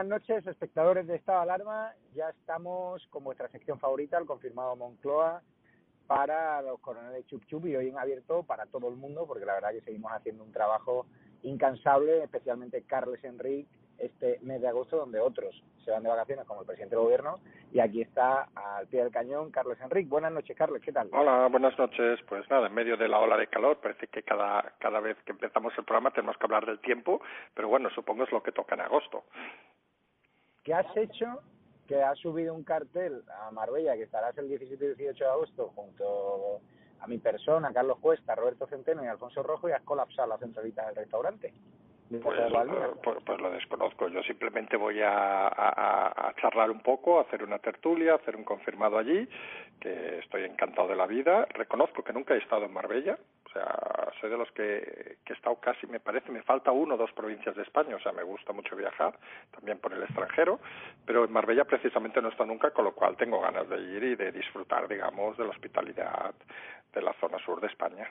Buenas noches, espectadores de Estado de Alarma. Ya estamos con vuestra sección favorita, el confirmado Moncloa, para los coroneles Chup Chup y hoy en abierto para todo el mundo, porque la verdad que seguimos haciendo un trabajo incansable, especialmente Carles Enrique, este mes de agosto, donde otros se van de vacaciones, como el presidente del gobierno, y aquí está al pie del cañón Carlos Enrique. Buenas noches, Carlos, ¿qué tal? Hola, buenas noches. Pues nada, en medio de la ola de calor, parece que cada, cada vez que empezamos el programa tenemos que hablar del tiempo, pero bueno, supongo es lo que toca en agosto. ¿Qué has hecho? Que has subido un cartel a Marbella, que estarás el 17 y 18 de agosto junto a mi persona, Carlos Cuesta, Roberto Centeno y Alfonso Rojo, y has colapsado la centralita del restaurante. Pues, pues, pues, lo desconozco. Yo simplemente voy a, a, a, charlar un poco, hacer una tertulia, hacer un confirmado allí, que estoy encantado de la vida. Reconozco que nunca he estado en Marbella, o sea, soy de los que, que he estado casi, me parece, me falta uno o dos provincias de España, o sea, me gusta mucho viajar, también por el extranjero, pero en Marbella precisamente no estado nunca, con lo cual tengo ganas de ir y de disfrutar, digamos, de la hospitalidad de la zona sur de España.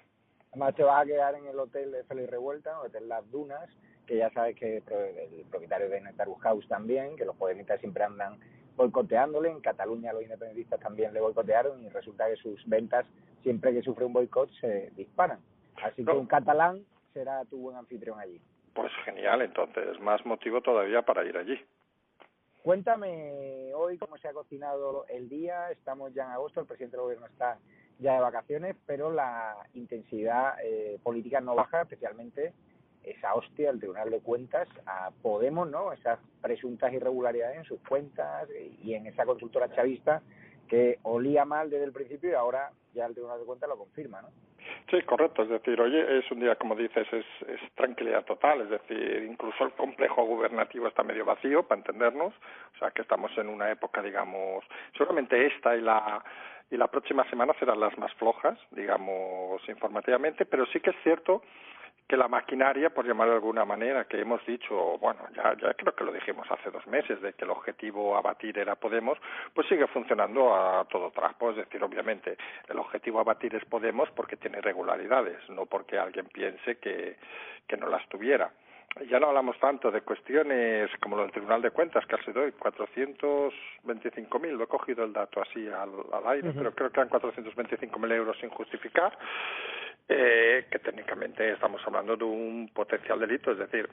Además te vas a quedar en el hotel de Félix Revuelta, el Hotel Las Dunas, que ya sabes que el propietario de Netarus House también, que los poderistas siempre andan boicoteándole, en Cataluña los independentistas también le boicotearon y resulta que sus ventas, siempre que sufre un boicot, se disparan. Así que un catalán será tu buen anfitrión allí. Pues genial, entonces, más motivo todavía para ir allí. Cuéntame hoy cómo se ha cocinado el día, estamos ya en agosto, el presidente del gobierno está ya de vacaciones, pero la intensidad eh, política no baja, especialmente esa hostia al Tribunal de Cuentas a Podemos, ¿no? Esas presuntas irregularidades en sus cuentas y en esa consultora chavista que olía mal desde el principio y ahora ya el Tribunal de Cuentas lo confirma, ¿no? Sí, correcto. Es decir, oye, es un día, como dices, es, es tranquilidad total. Es decir, incluso el complejo gubernativo está medio vacío, para entendernos. O sea, que estamos en una época, digamos, seguramente esta y la y la próxima semana serán las más flojas, digamos, informativamente, pero sí que es cierto que la maquinaria, por llamarlo de alguna manera, que hemos dicho, bueno, ya, ya creo que lo dijimos hace dos meses, de que el objetivo a batir era Podemos, pues sigue funcionando a todo trapo. Es decir, obviamente, el objetivo a batir es Podemos porque tiene irregularidades, no porque alguien piense que, que no las tuviera. Ya no hablamos tanto de cuestiones como lo del Tribunal de Cuentas, que casi doy 425.000, lo he cogido el dato así al, al aire, pero creo que eran 425.000 euros sin justificar, eh, que técnicamente estamos hablando de un potencial delito, es decir,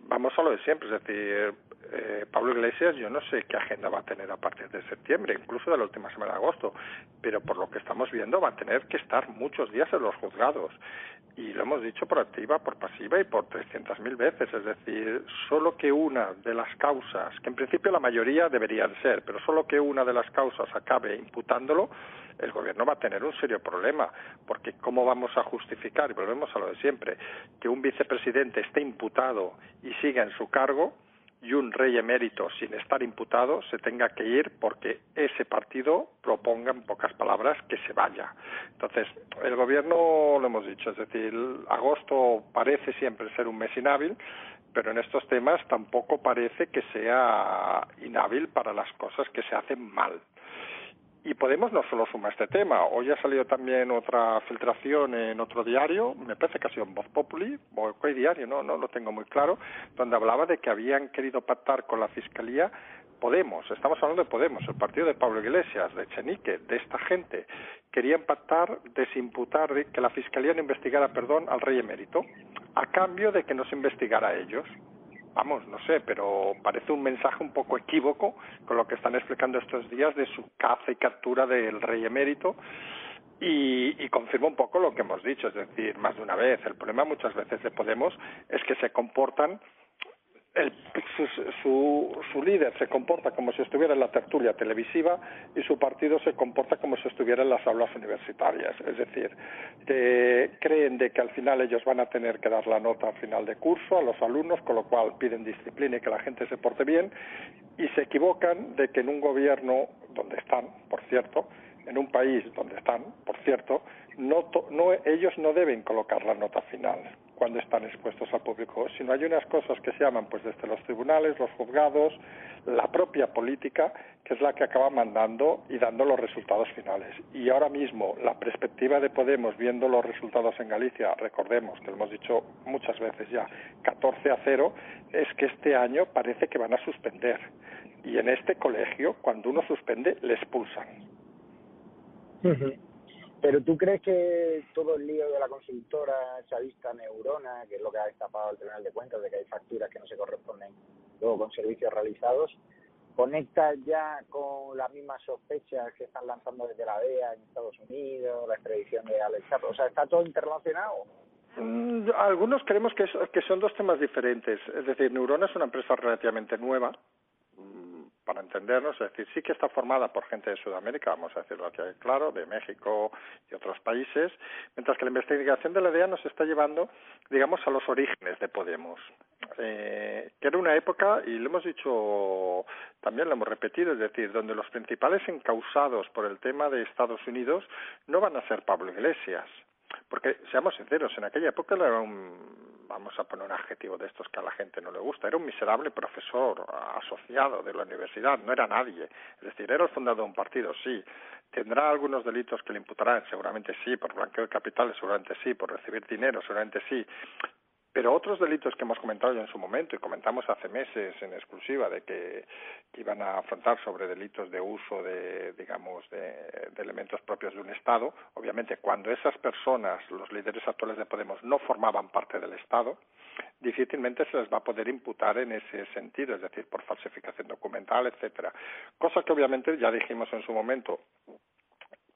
vamos a lo de siempre, es decir, eh, Pablo Iglesias yo no sé qué agenda va a tener a partir de septiembre, incluso de la última semana de agosto, pero por lo que estamos viendo va a tener que estar muchos días en los juzgados y lo hemos dicho por activa, por pasiva y por 300.000 veces. Es decir, solo que una de las causas, que en principio la mayoría deberían ser, pero solo que una de las causas acabe imputándolo, el gobierno va a tener un serio problema, porque ¿cómo vamos a justificar, y volvemos a lo de siempre, que un vicepresidente esté imputado y siga en su cargo? Y un rey emérito sin estar imputado se tenga que ir porque ese partido proponga en pocas palabras que se vaya. Entonces, el gobierno, lo hemos dicho, es decir, agosto parece siempre ser un mes inhábil, pero en estos temas tampoco parece que sea inhábil para las cosas que se hacen mal. Y Podemos no solo suma este tema. Hoy ha salido también otra filtración en otro diario, me parece que ha sido en Voz Populi, o qué diario, no, no lo tengo muy claro, donde hablaba de que habían querido pactar con la Fiscalía Podemos, estamos hablando de Podemos, el partido de Pablo Iglesias, de Chenique, de esta gente, querían pactar, desimputar, que la Fiscalía no investigara, perdón, al rey emérito, a cambio de que no se investigara a ellos vamos, no sé, pero parece un mensaje un poco equívoco con lo que están explicando estos días de su caza y captura del rey emérito. Y, y confirma un poco lo que hemos dicho, es decir, más de una vez, el problema muchas veces de Podemos es que se comportan el, su, su, líder se comporta como si estuviera en la tertulia televisiva y su partido se comporta como si estuviera en las aulas universitarias. Es decir, que creen de que al final ellos van a tener que dar la nota al final de curso a los alumnos, con lo cual piden disciplina y que la gente se porte bien, y se equivocan de que en un gobierno donde están, por cierto, en un país donde están, por cierto, no, no, ellos no deben colocar la nota final cuando están expuestos al público, sino hay unas cosas que se llaman pues desde los tribunales, los juzgados, la propia política, que es la que acaba mandando y dando los resultados finales. Y ahora mismo la perspectiva de Podemos viendo los resultados en Galicia, recordemos que lo hemos dicho muchas veces ya, 14 a 0, es que este año parece que van a suspender. Y en este colegio, cuando uno suspende, le expulsan. Pero tú crees que todo el lío de la consultora chavista Neurona, que es lo que ha destapado el Tribunal de Cuentas, de que hay facturas que no se corresponden luego con servicios realizados, conecta ya con las mismas sospechas que están lanzando desde la DEA en Estados Unidos, la extradición de Alex O sea, ¿está todo interrelacionado? Mm, algunos creemos que, que son dos temas diferentes. Es decir, Neurona es una empresa relativamente nueva, para entendernos, es decir, sí que está formada por gente de Sudamérica, vamos a decirlo aquí claro, de México y otros países, mientras que la investigación de la DEA nos está llevando, digamos, a los orígenes de Podemos, eh, que era una época, y lo hemos dicho, también lo hemos repetido, es decir, donde los principales encausados por el tema de Estados Unidos no van a ser Pablo Iglesias, porque seamos sinceros, en aquella época era un vamos a poner un adjetivo de estos que a la gente no le gusta, era un miserable profesor asociado de la universidad, no era nadie. Es decir, era el fundador de un partido, sí. ¿Tendrá algunos delitos que le imputarán? Seguramente sí, por blanqueo de capitales, seguramente sí, por recibir dinero, seguramente sí. Pero otros delitos que hemos comentado ya en su momento y comentamos hace meses en exclusiva de que, iban a afrontar sobre delitos de uso de, digamos, de, elementos propios de un Estado, obviamente cuando esas personas, los líderes actuales de Podemos, no formaban parte del Estado, difícilmente se les va a poder imputar en ese sentido, es decir, por falsificación documental, etcétera. Cosa que obviamente ya dijimos en su momento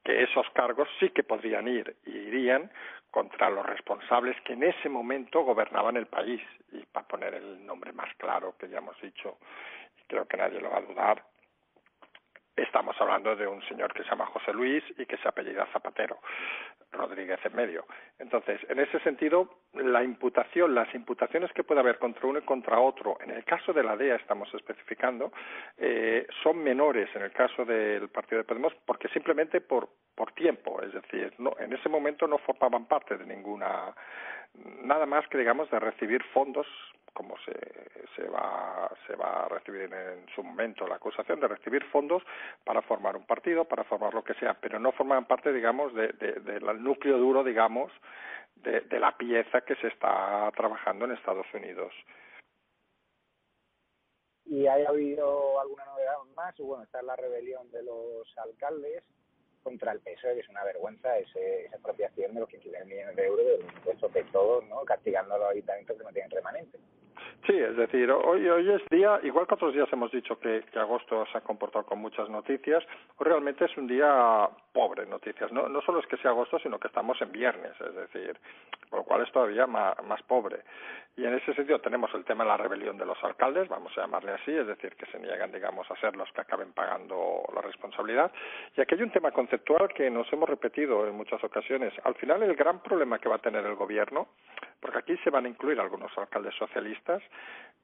que esos cargos sí que podrían ir y irían contra los responsables que en ese momento gobernaban el país. Y para poner el nombre más claro que ya hemos dicho, creo que nadie lo va a dudar, estamos hablando de un señor que se llama José Luis y que se apellida Zapatero, Rodríguez en medio. Entonces, en ese sentido, la imputación, las imputaciones que puede haber contra uno y contra otro, en el caso de la DEA estamos especificando, eh, son menores en el caso del Partido de Podemos porque simplemente por, por tiempo, es decir, no, en ese momento no formaban parte de ninguna, nada más que digamos de recibir fondos como se, se, va, se va a recibir en, su momento la acusación de recibir fondos para formar un partido, para formar lo que sea, pero no forman parte, digamos, del de, núcleo duro, digamos, de, de la pieza que se está trabajando en Estados Unidos. ¿Y ha habido alguna novedad más? Bueno, está la rebelión de los alcaldes contra el PSOE, que es una vergüenza ese, esa apropiación de los 15 millones de euros de impuestos de todos, ¿no? castigando a los ayuntamientos que no tienen remanente. Sí, es decir, hoy, hoy es día, igual que otros días hemos dicho que, que agosto se ha comportado con muchas noticias, hoy realmente es un día pobre en noticias. No, no solo es que sea agosto, sino que estamos en viernes, es decir, por lo cual es todavía más, más pobre. Y en ese sentido tenemos el tema de la rebelión de los alcaldes, vamos a llamarle así, es decir, que se niegan, digamos, a ser los que acaben pagando la responsabilidad. Y aquí hay un tema conceptual que nos hemos repetido en muchas ocasiones. Al final, el gran problema que va a tener el gobierno, porque aquí se van a incluir algunos alcaldes socialistas,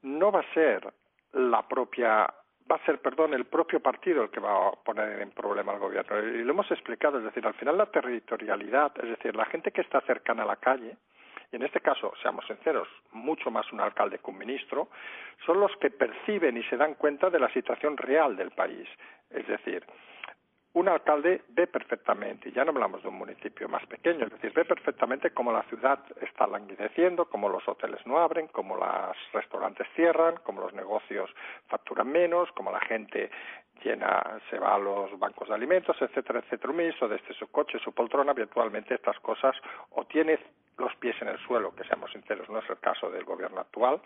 no va a ser la propia va a ser, perdón, el propio partido el que va a poner en problema al gobierno. Y lo hemos explicado, es decir, al final la territorialidad, es decir, la gente que está cercana a la calle, y en este caso, seamos sinceros, mucho más un alcalde que un ministro, son los que perciben y se dan cuenta de la situación real del país. Es decir, un alcalde ve perfectamente, ya no hablamos de un municipio más pequeño, es decir, ve perfectamente cómo la ciudad está languideciendo, cómo los hoteles no abren, cómo los restaurantes cierran, cómo los negocios facturan menos, cómo la gente llena, se va a los bancos de alimentos, etcétera, etcétera. Un ministro desde su coche, su poltrona, virtualmente estas cosas o tiene los pies en el suelo, que seamos sinceros, no es el caso del gobierno actual,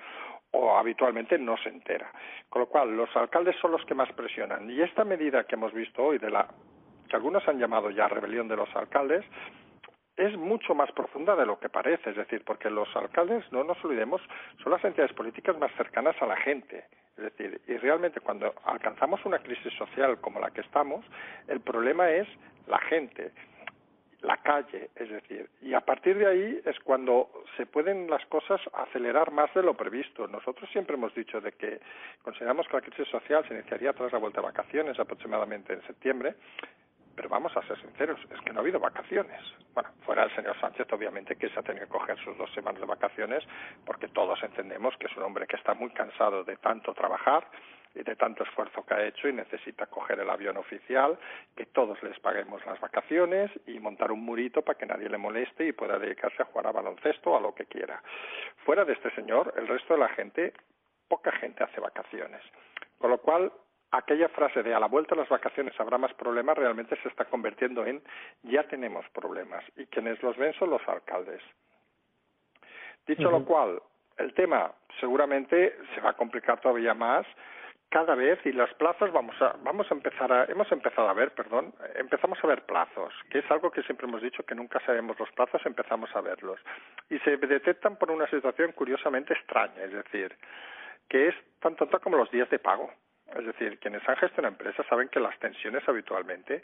o habitualmente no se entera. Con lo cual, los alcaldes son los que más presionan. Y esta medida que hemos visto hoy, de la que algunos han llamado ya rebelión de los alcaldes, es mucho más profunda de lo que parece, es decir, porque los alcaldes, no nos olvidemos, son las entidades políticas más cercanas a la gente. Es decir, y realmente cuando alcanzamos una crisis social como la que estamos, el problema es la gente la calle, es decir, y a partir de ahí es cuando se pueden las cosas acelerar más de lo previsto. Nosotros siempre hemos dicho de que consideramos que la crisis social se iniciaría tras la vuelta de vacaciones, aproximadamente en septiembre, pero vamos a ser sinceros, es que no ha habido vacaciones. Bueno, fuera el señor Sánchez, obviamente, que se ha tenido que coger sus dos semanas de vacaciones, porque todos entendemos que es un hombre que está muy cansado de tanto trabajar de tanto esfuerzo que ha hecho y necesita coger el avión oficial, que todos les paguemos las vacaciones y montar un murito para que nadie le moleste y pueda dedicarse a jugar a baloncesto o a lo que quiera. Fuera de este señor, el resto de la gente, poca gente hace vacaciones. Con lo cual, aquella frase de a la vuelta de las vacaciones habrá más problemas realmente se está convirtiendo en ya tenemos problemas y quienes los ven son los alcaldes. Dicho lo cual, el tema seguramente se va a complicar todavía más cada vez y los plazos vamos a vamos a empezar a hemos empezado a ver perdón empezamos a ver plazos que es algo que siempre hemos dicho que nunca sabemos los plazos empezamos a verlos y se detectan por una situación curiosamente extraña es decir que es tan tonta como los días de pago es decir, quienes han gestionado empresas saben que las tensiones habitualmente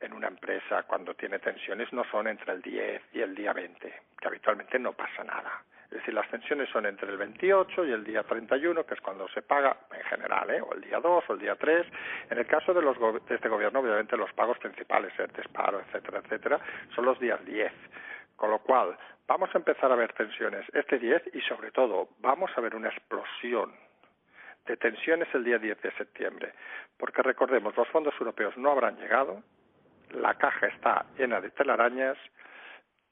en una empresa cuando tiene tensiones no son entre el 10 y el día 20, que habitualmente no pasa nada. Es decir, las tensiones son entre el 28 y el día 31, que es cuando se paga en general, ¿eh? o el día 2 o el día 3. En el caso de, los de este gobierno, obviamente los pagos principales, el desparo, etcétera, etcétera, son los días 10. Con lo cual, vamos a empezar a ver tensiones este 10 y sobre todo vamos a ver una explosión de tensiones el día 10 de septiembre, porque recordemos, los fondos europeos no habrán llegado, la caja está llena de telarañas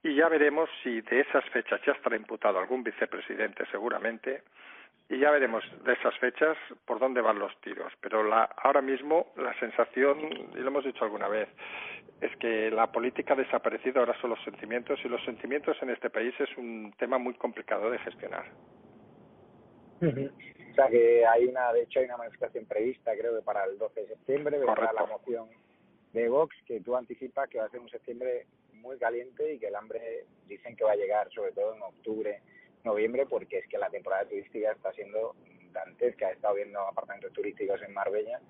y ya veremos si de esas fechas ya estará imputado algún vicepresidente seguramente. Y ya veremos de esas fechas por dónde van los tiros. Pero la, ahora mismo la sensación, y lo hemos dicho alguna vez, es que la política ha desaparecido, ahora son los sentimientos. Y los sentimientos en este país es un tema muy complicado de gestionar. O sea que hay una, de hecho hay una manifestación prevista, creo que para el 12 de septiembre, vendrá la moción de Vox que tú anticipas que va a ser un septiembre muy caliente y que el hambre dicen que va a llegar sobre todo en octubre, noviembre, porque es que la temporada turística está siendo dantesca. He estado viendo apartamentos turísticos en Marbella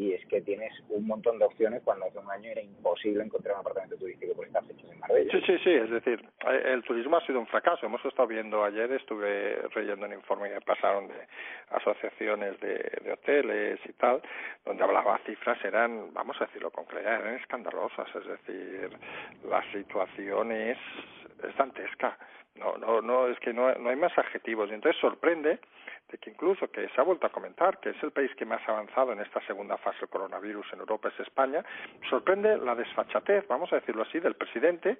y es que tienes un montón de opciones cuando hace un año era imposible encontrar un apartamento turístico por estas fechas en Marbella. Sí, sí, sí, es decir, eh, el turismo ha sido un fracaso. Hemos estado viendo ayer, estuve leyendo un informe que pasaron de asociaciones de, de hoteles y tal, donde hablaba cifras, eran, vamos a decirlo con claridad, eran escandalosas, es decir, la situación es, es dantesca. No, no, no, es que no, no hay más adjetivos. Y entonces sorprende de que incluso que se ha vuelto a comentar que es el país que más ha avanzado en esta segunda fase del coronavirus en Europa es España, sorprende la desfachatez, vamos a decirlo así, del presidente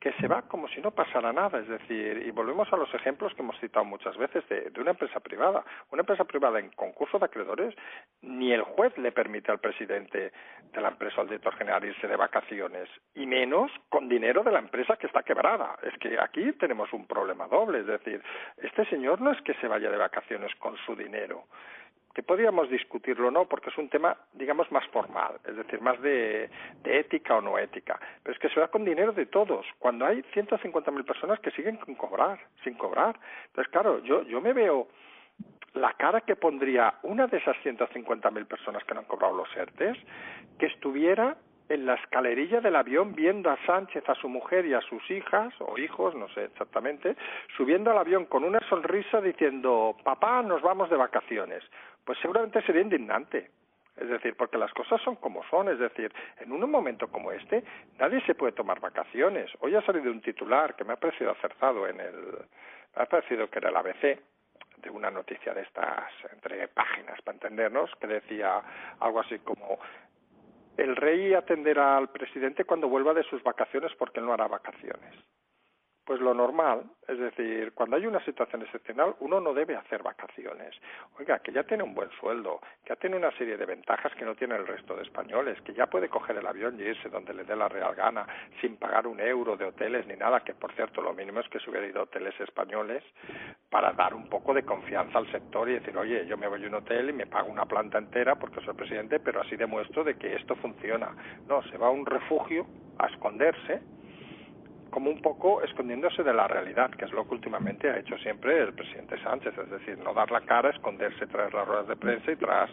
que se va como si no pasara nada, es decir, y volvemos a los ejemplos que hemos citado muchas veces de, de una empresa privada. Una empresa privada en concurso de acreedores, ni el juez le permite al presidente de la empresa o al director general irse de vacaciones, y menos con dinero de la empresa que está quebrada. Es que aquí tenemos un problema doble, es decir, este señor no es que se vaya de vacaciones con su dinero que podríamos discutirlo o no, porque es un tema, digamos, más formal, es decir, más de, de ética o no ética. Pero es que se va con dinero de todos, cuando hay 150.000 personas que siguen sin cobrar, sin cobrar. Entonces, claro, yo, yo me veo la cara que pondría una de esas 150.000 personas que no han cobrado los ERTES, que estuviera en la escalerilla del avión viendo a Sánchez, a su mujer y a sus hijas o hijos, no sé exactamente, subiendo al avión con una sonrisa diciendo, papá, nos vamos de vacaciones. Pues seguramente sería indignante. Es decir, porque las cosas son como son. Es decir, en un momento como este, nadie se puede tomar vacaciones. Hoy ha salido un titular que me ha parecido acertado en el. Me ha parecido que era el ABC, de una noticia de estas entre páginas para entendernos que decía algo así como el rey atenderá al presidente cuando vuelva de sus vacaciones porque él no hará vacaciones. Pues lo normal, es decir, cuando hay una situación excepcional, uno no debe hacer vacaciones. Oiga, que ya tiene un buen sueldo, que ya tiene una serie de ventajas que no tiene el resto de españoles, que ya puede coger el avión y irse donde le dé la real gana, sin pagar un euro de hoteles ni nada, que por cierto lo mínimo es que se hubiera ido a hoteles españoles para dar un poco de confianza al sector y decir, oye, yo me voy a un hotel y me pago una planta entera porque soy presidente, pero así demuestro de que esto funciona. No, se va a un refugio a esconderse como un poco escondiéndose de la realidad, que es lo que últimamente ha hecho siempre el presidente Sánchez, es decir, no dar la cara, esconderse tras las ruedas de prensa y tras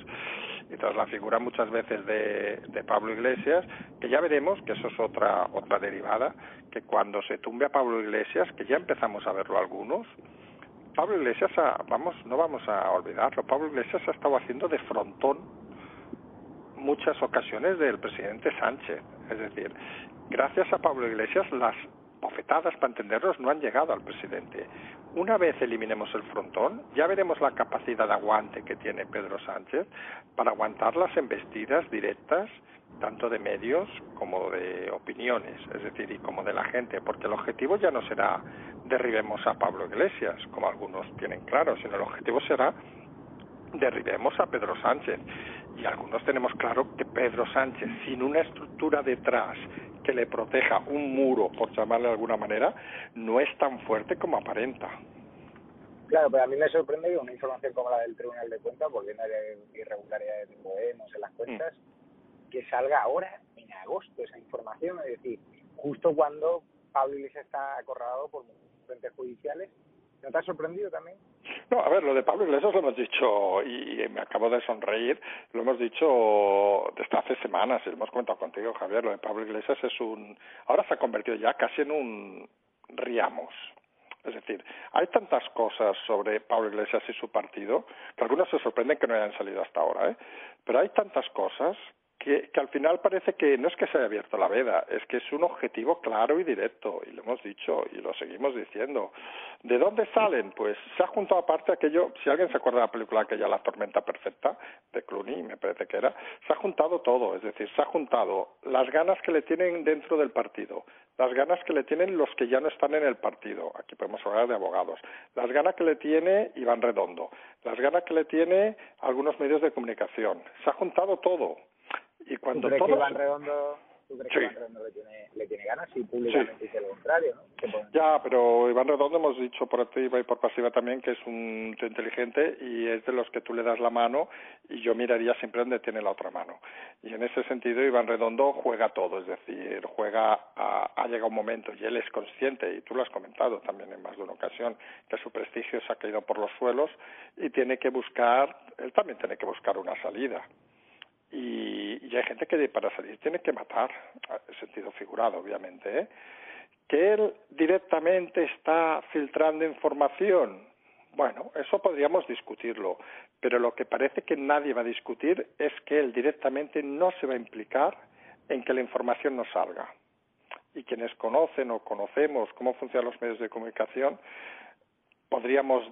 y tras la figura muchas veces de, de Pablo Iglesias, que ya veremos que eso es otra otra derivada, que cuando se tumbe a Pablo Iglesias, que ya empezamos a verlo algunos, Pablo Iglesias, vamos, no vamos a olvidarlo, Pablo Iglesias ha estado haciendo de frontón muchas ocasiones del presidente Sánchez. Es decir, gracias a Pablo Iglesias las bofetadas, para entendernos, no han llegado al presidente. Una vez eliminemos el frontón, ya veremos la capacidad de aguante que tiene Pedro Sánchez para aguantar las embestidas directas, tanto de medios como de opiniones, es decir, y como de la gente, porque el objetivo ya no será derribemos a Pablo Iglesias, como algunos tienen claro, sino el objetivo será derribemos a Pedro Sánchez. Y algunos tenemos claro que Pedro Sánchez, sin una estructura detrás que le proteja un muro, por llamarle de alguna manera, no es tan fuerte como aparenta. Claro, pero a mí me sorprende que una información como la del Tribunal de Cuentas, volviendo a irregularidades de Podemos en las cuentas, mm. que salga ahora, en agosto, esa información, es decir, justo cuando Pablo Iglesias está acorralado por frentes judiciales. ¿No te ha sorprendido también? No, a ver, lo de Pablo Iglesias lo hemos dicho y me acabo de sonreír, lo hemos dicho desde hace semanas y lo hemos comentado contigo, Javier, lo de Pablo Iglesias es un... Ahora se ha convertido ya casi en un riamos. Es decir, hay tantas cosas sobre Pablo Iglesias y su partido que algunos se sorprenden que no hayan salido hasta ahora, ¿eh? Pero hay tantas cosas que, al final parece que no es que se haya abierto la veda, es que es un objetivo claro y directo, y lo hemos dicho y lo seguimos diciendo. ¿De dónde salen? Pues se ha juntado aparte aquello, si alguien se acuerda de la película aquella La tormenta perfecta, de Clooney, me parece que era, se ha juntado todo, es decir, se ha juntado las ganas que le tienen dentro del partido, las ganas que le tienen los que ya no están en el partido, aquí podemos hablar de abogados, las ganas que le tiene Iván Redondo, las ganas que le tiene algunos medios de comunicación, se ha juntado todo y cuando ¿Tú crees que Iván Redondo, ¿tú crees que Iván Redondo le tiene, le tiene ganas y públicamente dice lo contrario? ¿no? Ya, pero Iván Redondo hemos dicho por activa y por pasiva también que es un inteligente y es de los que tú le das la mano y yo miraría siempre donde tiene la otra mano. Y en ese sentido Iván Redondo juega todo, es decir, juega a, ha llegado un momento y él es consciente, y tú lo has comentado también en más de una ocasión, que su prestigio se ha caído por los suelos y tiene que buscar, él también tiene que buscar una salida y, y hay gente que para salir tiene que matar, en sentido figurado, obviamente. ¿eh? Que él directamente está filtrando información, bueno, eso podríamos discutirlo, pero lo que parece que nadie va a discutir es que él directamente no se va a implicar en que la información no salga. Y quienes conocen o conocemos cómo funcionan los medios de comunicación, podríamos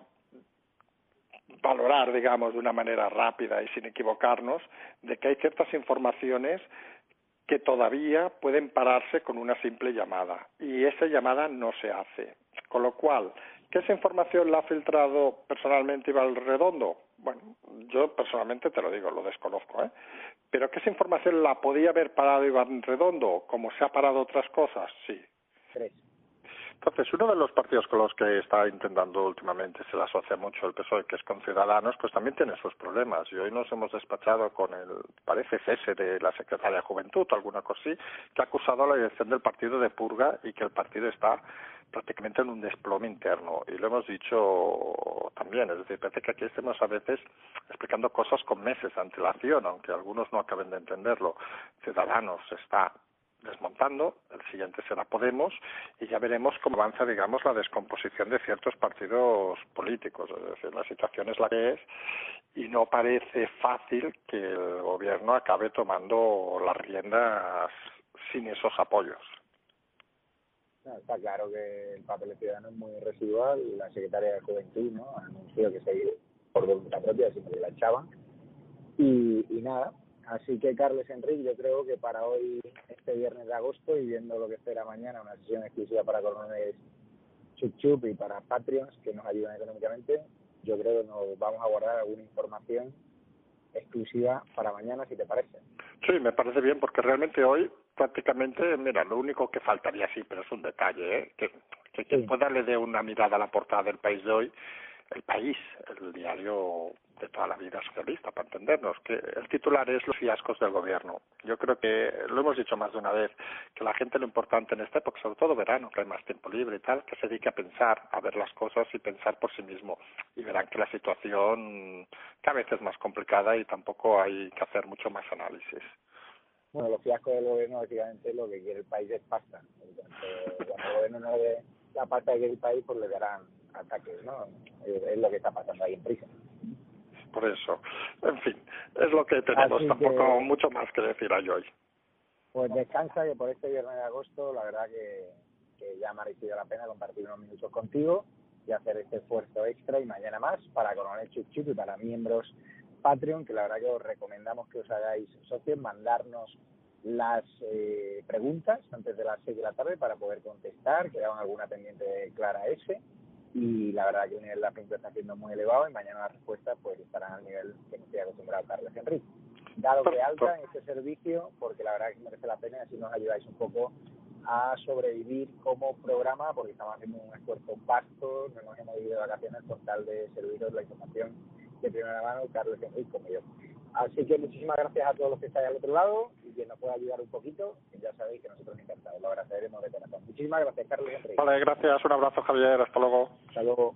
valorar, digamos, de una manera rápida y sin equivocarnos, de que hay ciertas informaciones que todavía pueden pararse con una simple llamada y esa llamada no se hace. Con lo cual, ¿qué esa información la ha filtrado personalmente Iván Redondo? Bueno, yo personalmente te lo digo, lo desconozco, ¿eh? Pero ¿qué esa información la podía haber parado Iván Redondo como se ha parado otras cosas? Sí. Entonces, uno de los partidos con los que está intentando últimamente se le asocia mucho el PSOE, que es con Ciudadanos, pues también tiene sus problemas. Y hoy nos hemos despachado con el, parece cese de la secretaria de Juventud, alguna cosa así, que ha acusado a la dirección del partido de purga y que el partido está prácticamente en un desplome interno. Y lo hemos dicho también, es decir, parece que aquí estemos a veces explicando cosas con meses de antelación, aunque algunos no acaben de entenderlo. Ciudadanos está desmontando, el siguiente será Podemos y ya veremos cómo avanza, digamos, la descomposición de ciertos partidos políticos. Es decir, la situación es la que es y no parece fácil que el gobierno acabe tomando las riendas sin esos apoyos. está claro que el papel ciudadano es muy residual. La secretaria de Juventud ¿no? anunció que se iba por voluntad propia, sino que la echaban. Y, y nada, Así que Carles Enrique, yo creo que para hoy, este viernes de agosto, y viendo lo que espera mañana, una sesión exclusiva para coroneles Chup Chup y para Patreons que nos ayudan económicamente, yo creo que nos vamos a guardar alguna información exclusiva para mañana, si te parece. Sí, me parece bien, porque realmente hoy prácticamente, mira, lo único que faltaría, sí, pero es un detalle, ¿eh? que, que quien pueda le dé una mirada a la portada del país de hoy, el país, el diario de toda la vida socialista, para entendernos, que el titular es los fiascos del gobierno. Yo creo que lo hemos dicho más de una vez, que la gente lo importante en esta época, sobre todo verano, que hay más tiempo libre y tal, que se dedique a pensar, a ver las cosas y pensar por sí mismo. Y verán que la situación cada vez es más complicada y tampoco hay que hacer mucho más análisis. Bueno, los fiascos del gobierno, básicamente, lo que quiere el país es pasta. Cuando el gobierno no ve la pasta que quiere el país, pues le darán ataques, ¿no? Es lo que está pasando ahí en prisa por eso. En fin, es lo que tenemos, tampoco mucho más que decir a hoy. Pues descansa, que por este viernes de agosto, la verdad que, que ya me ha merecido la pena compartir unos minutos contigo y hacer este esfuerzo extra y mañana más para Coronel Chup Chup y para miembros Patreon, que la verdad que os recomendamos que os hagáis socios, mandarnos las eh, preguntas antes de las 6 de la tarde para poder contestar, quedaban alguna pendiente de Clara S. Y la verdad que el nivel de la pregunta está siendo muy elevado y mañana las respuestas pues estarán al nivel que nos tiene acostumbrado Carlos Enrique. Dado que alta en este servicio, porque la verdad que merece la pena y así nos ayudáis un poco a sobrevivir como programa, porque estamos haciendo un esfuerzo vasto, no nos hemos ido de vacaciones con tal de serviros la información de primera mano, Carlos Enrique como yo. Así que muchísimas gracias a todos los que estáis al otro lado y quien nos pueda ayudar un poquito, ya sabéis que nosotros encantados, lo agradeceremos de corazón. Muchísimas gracias, Carlos. Vale, gracias, un abrazo, Javier, hasta luego. Hasta luego.